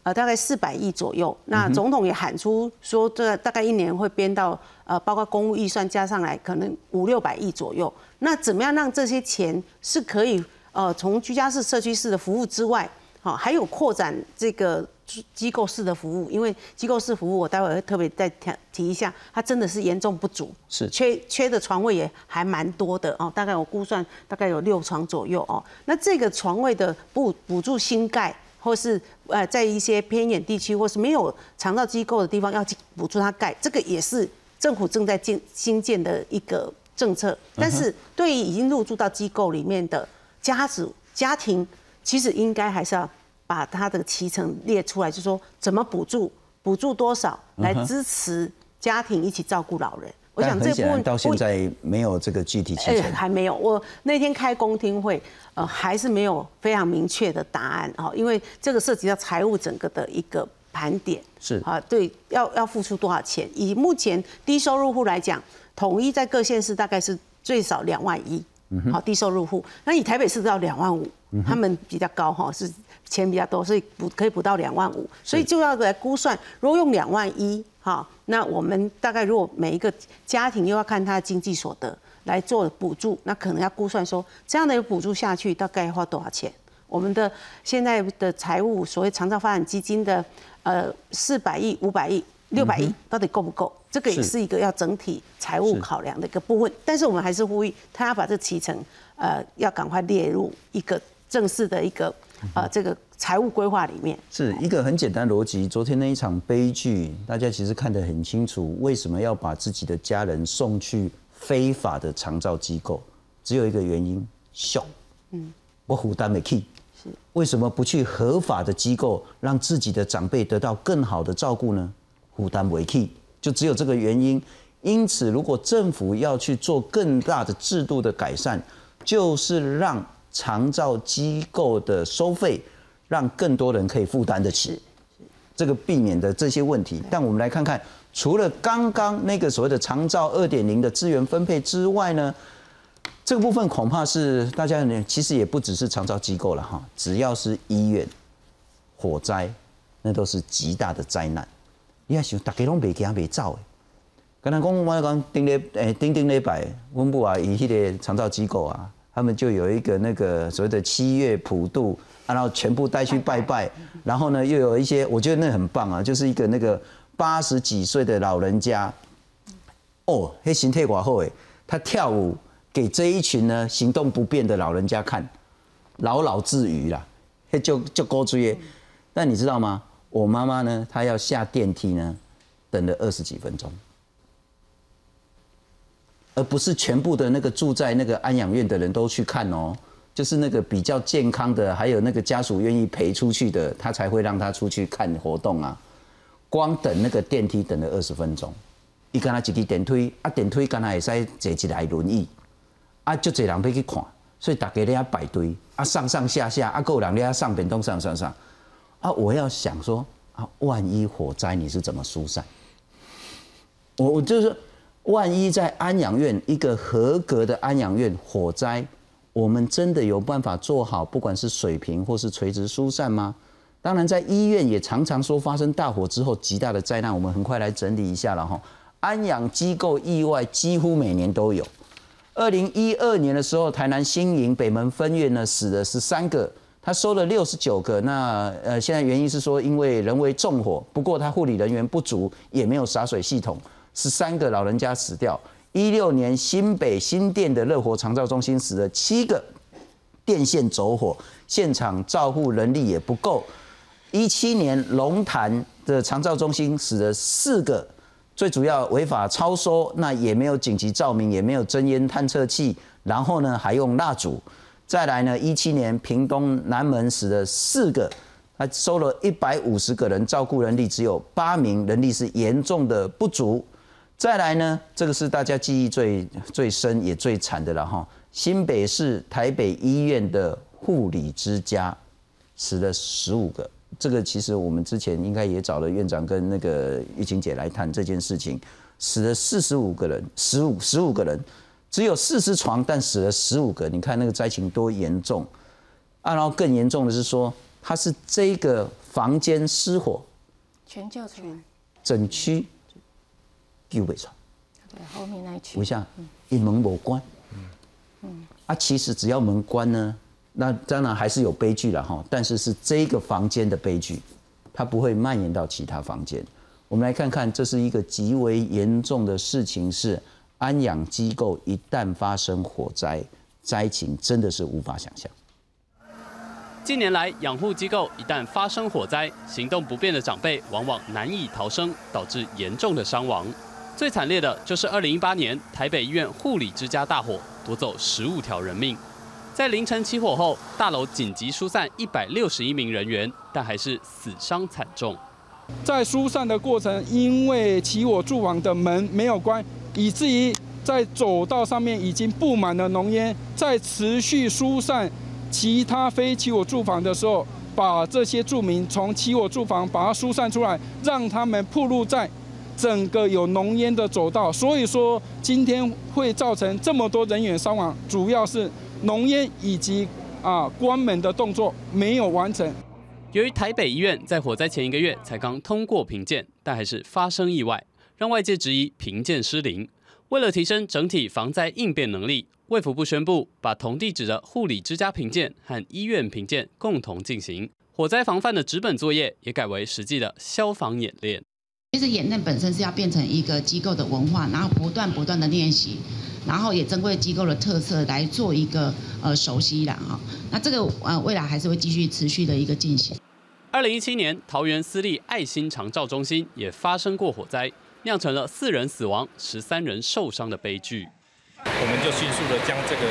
呃大概四百亿左右，那总统也喊出说，这大概一年会编到呃，包括公务预算加上来，可能五六百亿左右。那怎么样让这些钱是可以呃从居家式、社区式的服务之外，好还有扩展这个？机构式的服务，因为机构式服务，我待会会特别再提提一下，它真的是严重不足，是缺缺的床位也还蛮多的哦，大概我估算大概有六床左右哦。那这个床位的补补助新盖，或是呃在一些偏远地区或是没有肠道机构的地方要补助它盖，这个也是政府正在建新建的一个政策。但是对于已经入住到机构里面的家属家庭，其实应该还是要。把他的提成列出来，就说怎么补助，补助多少来支持家庭一起照顾老人。我想这部分到现在没有这个具体提成，还没有。我那天开公听会，呃，还是没有非常明确的答案啊，因为这个涉及到财务整个的一个盘点。是啊，对，要要付出多少钱？以目前低收入户来讲，统一在各县市大概是最少两万一。好，低收入户，那以台北市要两万五，他们比较高哈，是钱比较多，所以补可以补到两万五，所以就要来估算，如果用两万一，哈，那我们大概如果每一个家庭又要看他的经济所得来做补助，那可能要估算说这样的补助下去大概要花多少钱？我们的现在的财务所谓长照发展基金的呃四百亿、五百亿。六百亿到底够不够？这个也是一个要整体财务考量的一个部分。但是我们还是呼吁他要把这提成，呃，要赶快列入一个正式的一个呃这个财务规划里面。是一个很简单逻辑。昨天那一场悲剧，大家其实看得很清楚，为什么要把自己的家人送去非法的长照机构？只有一个原因，秀。嗯，我负担没起。是为什么不去合法的机构，让自己的长辈得到更好的照顾呢？负担为起，就只有这个原因。因此，如果政府要去做更大的制度的改善，就是让长照机构的收费，让更多人可以负担得起，这个避免的这些问题。但我们来看看，除了刚刚那个所谓的长照二点零的资源分配之外呢，这个部分恐怕是大家呢，其实也不只是长照机构了哈，只要是医院、火灾，那都是极大的灾难。你要想，大家拢袂惊袂走诶。刚才讲我讲丁咧诶，丁丁咧摆，温布啊，以迄个长照机构啊，他们就有一个那个所谓的七月普渡，然后全部带去拜拜，然后呢又有一些，我觉得那很棒啊，就是一个那个八十几岁的老人家，哦，那形态寡好诶，他跳舞给这一群呢行动不便的老人家看，老老自娱啦，就就勾住耶。但你知道吗？我妈妈呢，她要下电梯呢，等了二十几分钟。而不是全部的那个住在那个安养院的人都去看哦，就是那个比较健康的，还有那个家属愿意陪出去的，他才会让他出去看活动啊。光等那个电梯等了二十分钟，伊跟他一支电梯，啊电梯跟他会使坐一台轮椅，啊就这人要去看，所以大家咧排队，啊上上下下，啊够人咧上边东上上上，啊我要想说啊，万一火灾你是怎么疏散？我我就是。万一在安养院一个合格的安养院火灾，我们真的有办法做好不管是水平或是垂直疏散吗？当然，在医院也常常说发生大火之后极大的灾难，我们很快来整理一下了哈。安养机构意外几乎每年都有。二零一二年的时候，台南新营北门分院呢死了十三个，他收了六十九个。那呃，现在原因是说因为人为纵火，不过他护理人员不足，也没有洒水系统。十三个老人家死掉。一六年新北新店的热火长照中心死了七个，电线走火，现场照护人力也不够。一七年龙潭的长照中心死了四个，最主要违法超收，那也没有紧急照明，也没有真烟探测器，然后呢还用蜡烛。再来呢，一七年屏东南门死了四个，他收了一百五十个人，照顾人力只有八名，人力是严重的不足。再来呢，这个是大家记忆最最深也最惨的了哈。新北市台北医院的护理之家死了十五个，这个其实我们之前应该也找了院长跟那个玉琴姐来谈这件事情，死了四十五个人，十五十五个人，只有四十床，但死了十五个，你看那个灾情多严重啊！然后更严重的是说，它是这个房间失火，全救出来，整区。救不出，对，后面那一区。为啥？一门无关。嗯。啊，其实只要门关呢，那当然还是有悲剧了哈。但是是这个房间的悲剧，它不会蔓延到其他房间。我们来看看，这是一个极为严重的事情，是安养机构一旦发生火灾，灾情真的是无法想象。近年来，养护机构一旦发生火灾，行动不便的长辈往往难以逃生，导致严重的伤亡。最惨烈的就是2018年台北医院护理之家大火，夺走十五条人命。在凌晨起火后，大楼紧急疏散一百六十一名人员，但还是死伤惨重。在疏散的过程，因为起火住房的门没有关，以至于在走道上面已经布满了浓烟。在持续疏散其他非起火住房的时候，把这些住民从起火住房把它疏散出来，让他们暴露在。整个有浓烟的走道，所以说今天会造成这么多人员伤亡，主要是浓烟以及啊关门的动作没有完成。由于台北医院在火灾前一个月才刚通过评鉴，但还是发生意外，让外界质疑评鉴失灵。为了提升整体防灾应变能力，卫福部宣布把同地址的护理之家评鉴和医院评鉴共同进行，火灾防范的纸本作业也改为实际的消防演练。其实演练本身是要变成一个机构的文化，然后不断不断的练习，然后也珍贵机构的特色来做一个呃熟悉啦哈。那这个呃未来还是会继续持续的一个进行。二零一七年，桃园私立爱心长照中心也发生过火灾，酿成了四人死亡、十三人受伤的悲剧。我们就迅速的将这个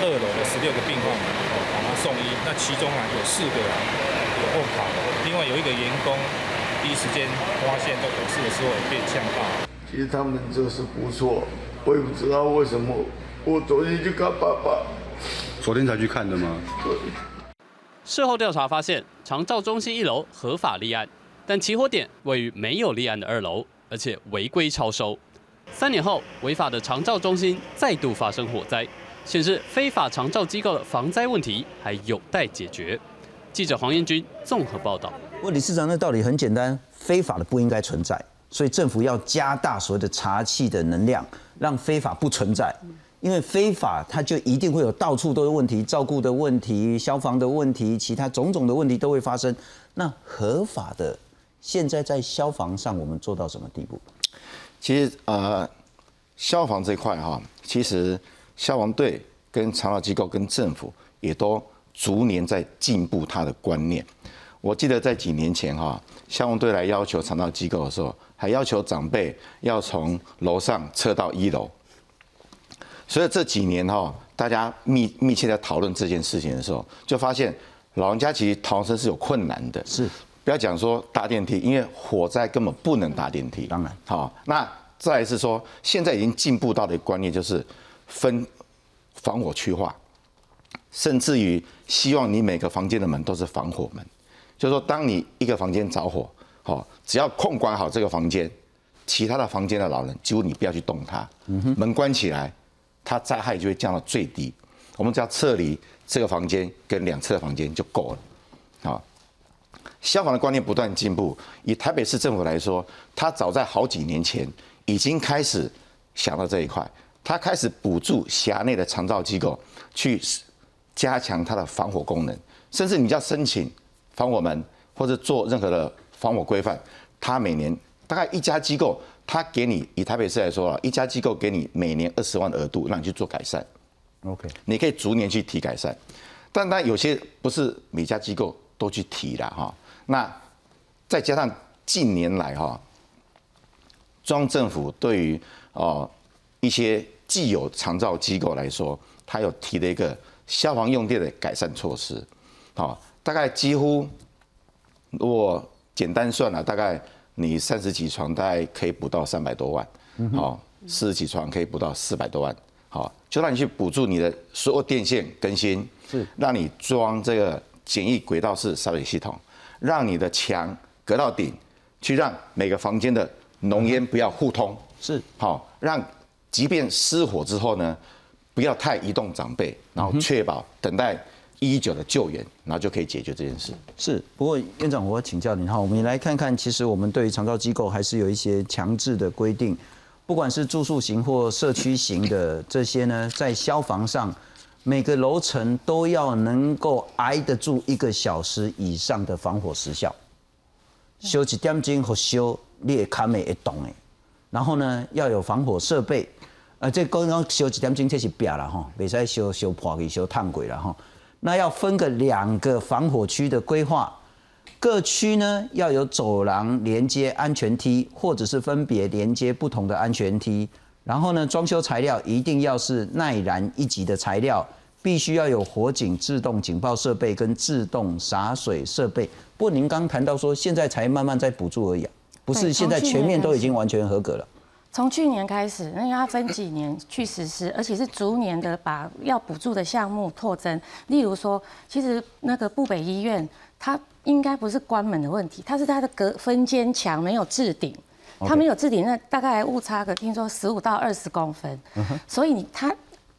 二楼的十六个病患哦把他送医，那其中啊有四个有后跑，另外有一个员工第一时间发现在火势的时候被呛到。其实他们就是不错，我也不知道为什么。我昨天去看爸爸，昨天才去看的吗？对。事后调查发现，长照中心一楼合法立案，但起火点位于没有立案的二楼，而且违规超收。三年后，违法的长照中心再度发生火灾，显示非法长照机构的防灾问题还有待解决。记者黄彦军综合报道。问理事长，那道理很简单，非法的不应该存在，所以政府要加大所谓的查气的能量，让非法不存在。因为非法，它就一定会有到处都是问题，照顾的问题、消防的问题、其他种种的问题都会发生。那合法的，现在在消防上，我们做到什么地步？其实呃，消防这块哈，其实消防队跟长照机构跟政府也都逐年在进步他的观念。我记得在几年前哈，消防队来要求肠道机构的时候，还要求长辈要从楼上撤到一楼。所以这几年哈，大家密密切在讨论这件事情的时候，就发现老人家其实逃生是有困难的。是，不要讲说搭电梯，因为火灾根本不能搭电梯。当然，好，那再是说，现在已经进步到的观念就是分防火区划，甚至于希望你每个房间的门都是防火门，就是说，当你一个房间着火，好，只要控管好这个房间，其他的房间的老人几乎你不要去动它，门关起来。它灾害就会降到最低，我们只要撤离这个房间跟两侧的房间就够了。好，消防的观念不断进步。以台北市政府来说，他早在好几年前已经开始想到这一块，他开始补助辖内的长照机构去加强它的防火功能，甚至你要申请防火门或者做任何的防火规范，它每年大概一家机构。它给你以台北市来说啊，一家机构给你每年二十万额度，让你去做改善。OK，你可以逐年去提改善，但但有些不是每家机构都去提了哈。那再加上近年来哈，中央政府对于哦一些既有长照机构来说，它有提了一个消防用电的改善措施。好，大概几乎如果简单算了，大概。你三十几床大概可以补到三百多万，好，四十几床可以补到四百多万，好，就让你去补助你的所有电线更新，是，让你装这个简易轨道式洒水系统，让你的墙隔到顶，去让每个房间的浓烟不要互通，是，好，让即便失火之后呢，不要太移动长辈，然后确保等待。一一九的救援，然后就可以解决这件事。是，不过院长，我要请教您哈，我们也来看看，其实我们对于长照机构还是有一些强制的规定，不管是住宿型或社区型的这些呢，在消防上，每个楼层都要能够挨得住一个小时以上的防火时效。修几点钟和修裂卡美一动诶，然后呢要有防火设备，呃，这刚刚修一点钟这是别了吼，未使修修破去修烫鬼了吼。那要分个两个防火区的规划，各区呢要有走廊连接安全梯，或者是分别连接不同的安全梯。然后呢，装修材料一定要是耐燃一级的材料，必须要有火警自动警报设备跟自动洒水设备。不过您刚谈到说，现在才慢慢在补助而已，不是现在全面都已经完全合格了。从去年开始，那它分几年去实施，而且是逐年的把要补助的项目拓增。例如说，其实那个布北医院，它应该不是关门的问题，它是它的隔分间墙没有置顶，它没有置顶，那大概误差个听说十五到二十公分。所以你它，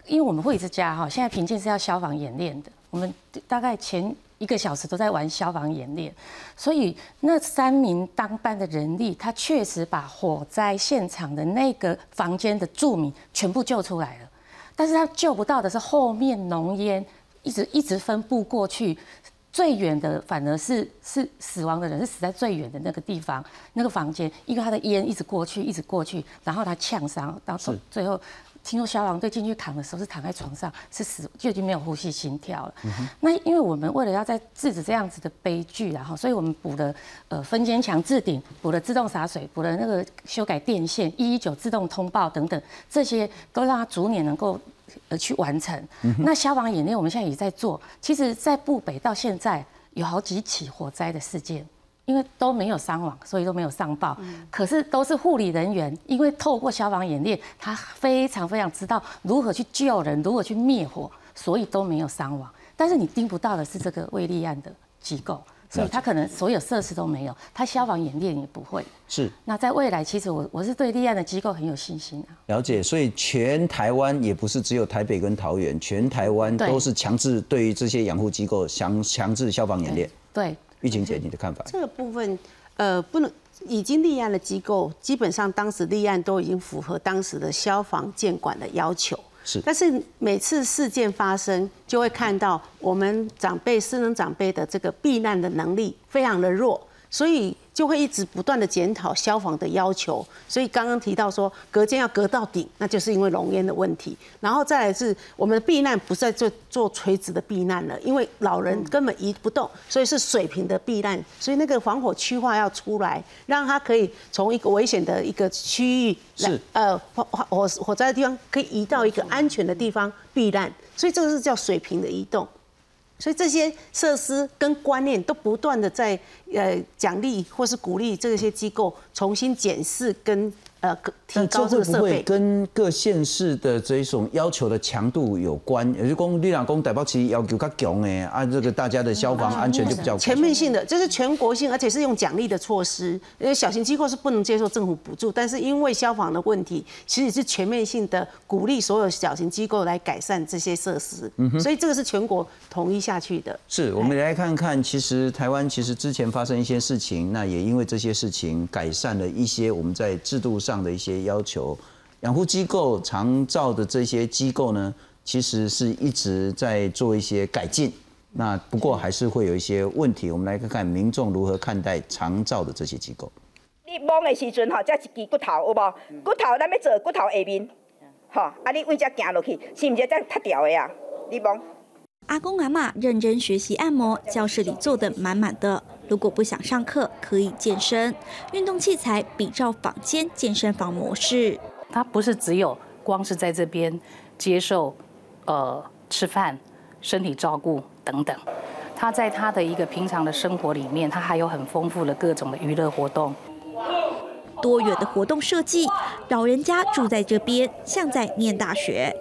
因为我们会一直加哈，现在平静是要消防演练的，我们大概前。一个小时都在玩消防演练，所以那三名当班的人力，他确实把火灾现场的那个房间的住民全部救出来了。但是他救不到的是后面浓烟一直一直分布过去，最远的反而是是死亡的人是死在最远的那个地方那个房间，因为他的烟一直过去一直过去，然后他呛伤到最后听说消防队进去扛的时候是躺在床上，是死就已经没有呼吸心跳了。那因为我们为了要在制止这样子的悲剧，然后所以我们补了呃分间墙置顶，补了自动洒水，补了那个修改电线，一一九自动通报等等，这些都让它逐年能够呃去完成。那消防演练我们现在也在做，其实，在部北到现在有好几起火灾的事件。因为都没有伤亡，所以都没有上报。可是都是护理人员，因为透过消防演练，他非常非常知道如何去救人，如何去灭火，所以都没有伤亡。但是你盯不到的是这个未立案的机构，所以他可能所有设施都没有，他消防演练也不会。是。那在未来，其实我我是对立案的机构很有信心啊。了解，所以全台湾也不是只有台北跟桃园，全台湾都是强制对于这些养护机构强强制消防演练。对。玉琴姐，你的看法？这个部分，呃，不能已经立案的机构，基本上当时立案都已经符合当时的消防监管的要求。是。但是每次事件发生，就会看到我们长辈、私人长辈的这个避难的能力非常的弱，所以。就会一直不断的检讨消防的要求，所以刚刚提到说隔间要隔到顶，那就是因为浓烟的问题。然后再来是我们的避难不再做做垂直的避难了，因为老人根本移不动，所以是水平的避难。所以那个防火区划要出来，让他可以从一个危险的一个区域是呃火火火灾的地方，可以移到一个安全的地方避难。所以这个是叫水平的移动。所以这些设施跟观念都不断的在呃奖励或是鼓励这些机构重新检视跟。呃，提高这个设备，跟各县市的这一种要求的强度有关。也就讲，你讲讲台北市要求较强诶，啊，这个大家的消防安全就比较全面性的，这是全国性，而且是用奖励的措施。因为小型机构是不能接受政府补助，但是因为消防的问题，其实是全面性的鼓励所有小型机构来改善这些设施。嗯所以这个是全国统一下去的。是我们来看看，其实台湾其实之前发生一些事情，那也因为这些事情改善了一些我们在制度上。上的一些要求，养护机构、长照的这些机构呢，其实是一直在做一些改进。那不过还是会有一些问题，我们来看看民众如何看待长照的这些机构。你摸的时阵哈，这一支骨头有无？骨头咱要做骨头下面，哈，啊你为这行落去，是毋是这塌掉的呀？你摸。阿公阿妈认真学习按摩，教室里坐得满满的。如果不想上课，可以健身，运动器材比照坊间健身房模式。他不是只有光是在这边接受呃吃饭、身体照顾等等，他在他的一个平常的生活里面，他还有很丰富的各种的娱乐活动。多元的活动设计，老人家住在这边，像在念大学。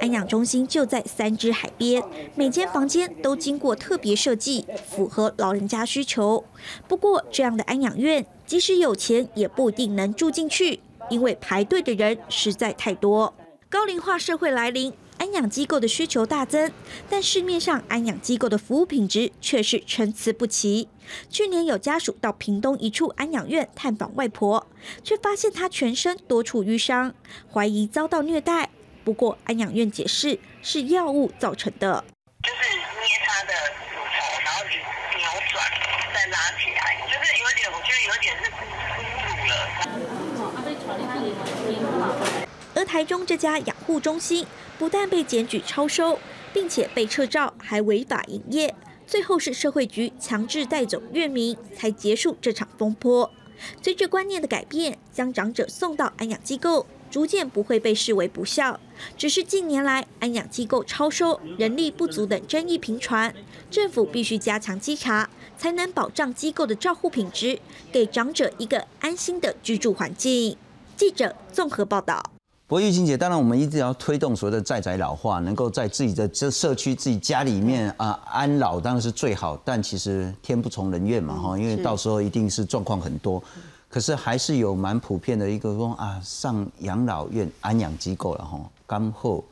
安养中心就在三支海边，每间房间都经过特别设计，符合老人家需求。不过，这样的安养院，即使有钱也不一定能住进去，因为排队的人实在太多。高龄化社会来临。安养机构的需求大增，但市面上安养机构的服务品质却是参差不齐。去年有家属到屏东一处安养院探访外婆，却发现她全身多处淤伤，怀疑遭到虐待。不过安养院解释是药物造成的，就是捏她的骨头，然后扭转再拉起来，就是有点，我觉得有点是侮辱了。而台中这家养护中心不但被检举超收，并且被撤照，还违法营业。最后是社会局强制带走月明，才结束这场风波。随着观念的改变，将长者送到安养机构，逐渐不会被视为不孝。只是近年来安养机构超收、人力不足等争议频传，政府必须加强稽查，才能保障机构的照护品质，给长者一个安心的居住环境。记者综合报道。不过玉清姐，当然我们一直要推动所谓的在宅老化，能够在自己的这社区、自己家里面啊安老，当然是最好。但其实天不从人愿嘛，哈，因为到时候一定是状况很多。可是还是有蛮普遍的一个说啊，上养老院、安养机构了哈，刚后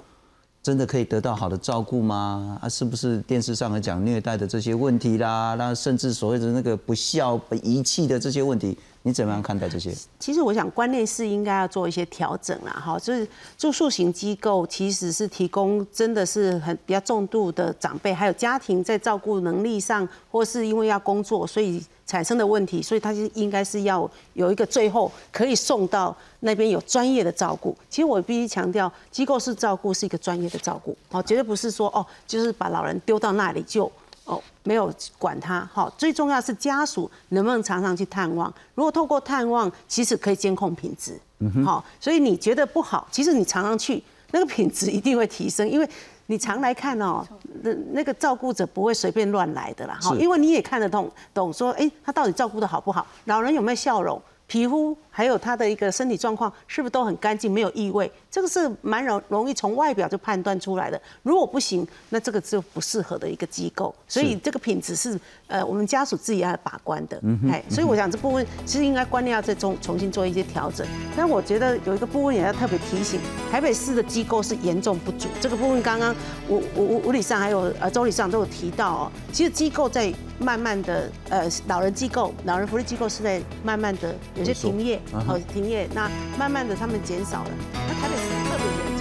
真的可以得到好的照顾吗？啊，是不是电视上讲虐待的这些问题啦？那甚至所谓的那个不孝、被遗弃的这些问题？你怎么样看待这些？其实我想观念是应该要做一些调整啦，哈，就是住宿型机构其实是提供真的是很比较重度的长辈，还有家庭在照顾能力上，或是因为要工作，所以产生的问题，所以他就应该是要有一个最后可以送到那边有专业的照顾。其实我必须强调，机构式照顾是一个专业的照顾，哦，绝对不是说哦，就是把老人丢到那里就。哦，没有管他，好，最重要是家属能不能常常去探望。如果透过探望，其实可以监控品质，好，所以你觉得不好，其实你常常去，那个品质一定会提升，因为你常来看哦，那那个照顾者不会随便乱来的啦，哈，因为你也看得懂，懂说，哎，他到底照顾的好不好，老人有没有笑容。皮肤还有他的一个身体状况是不是都很干净，没有异味？这个是蛮容容易从外表就判断出来的。如果不行，那这个就不适合的一个机构。所以这个品质是呃我们家属自己要把关的。哎，所以我想这部分其实应该观念要再重重新做一些调整。但我觉得有一个部分也要特别提醒，台北市的机构是严重不足。这个部分刚刚吴吴吴理上还有呃周理上都有提到哦。其实机构在慢慢的呃老人机构、老人福利机构是在慢慢的。有些停业，哦，停业。那慢慢的，他们减少了。那台北是特别严。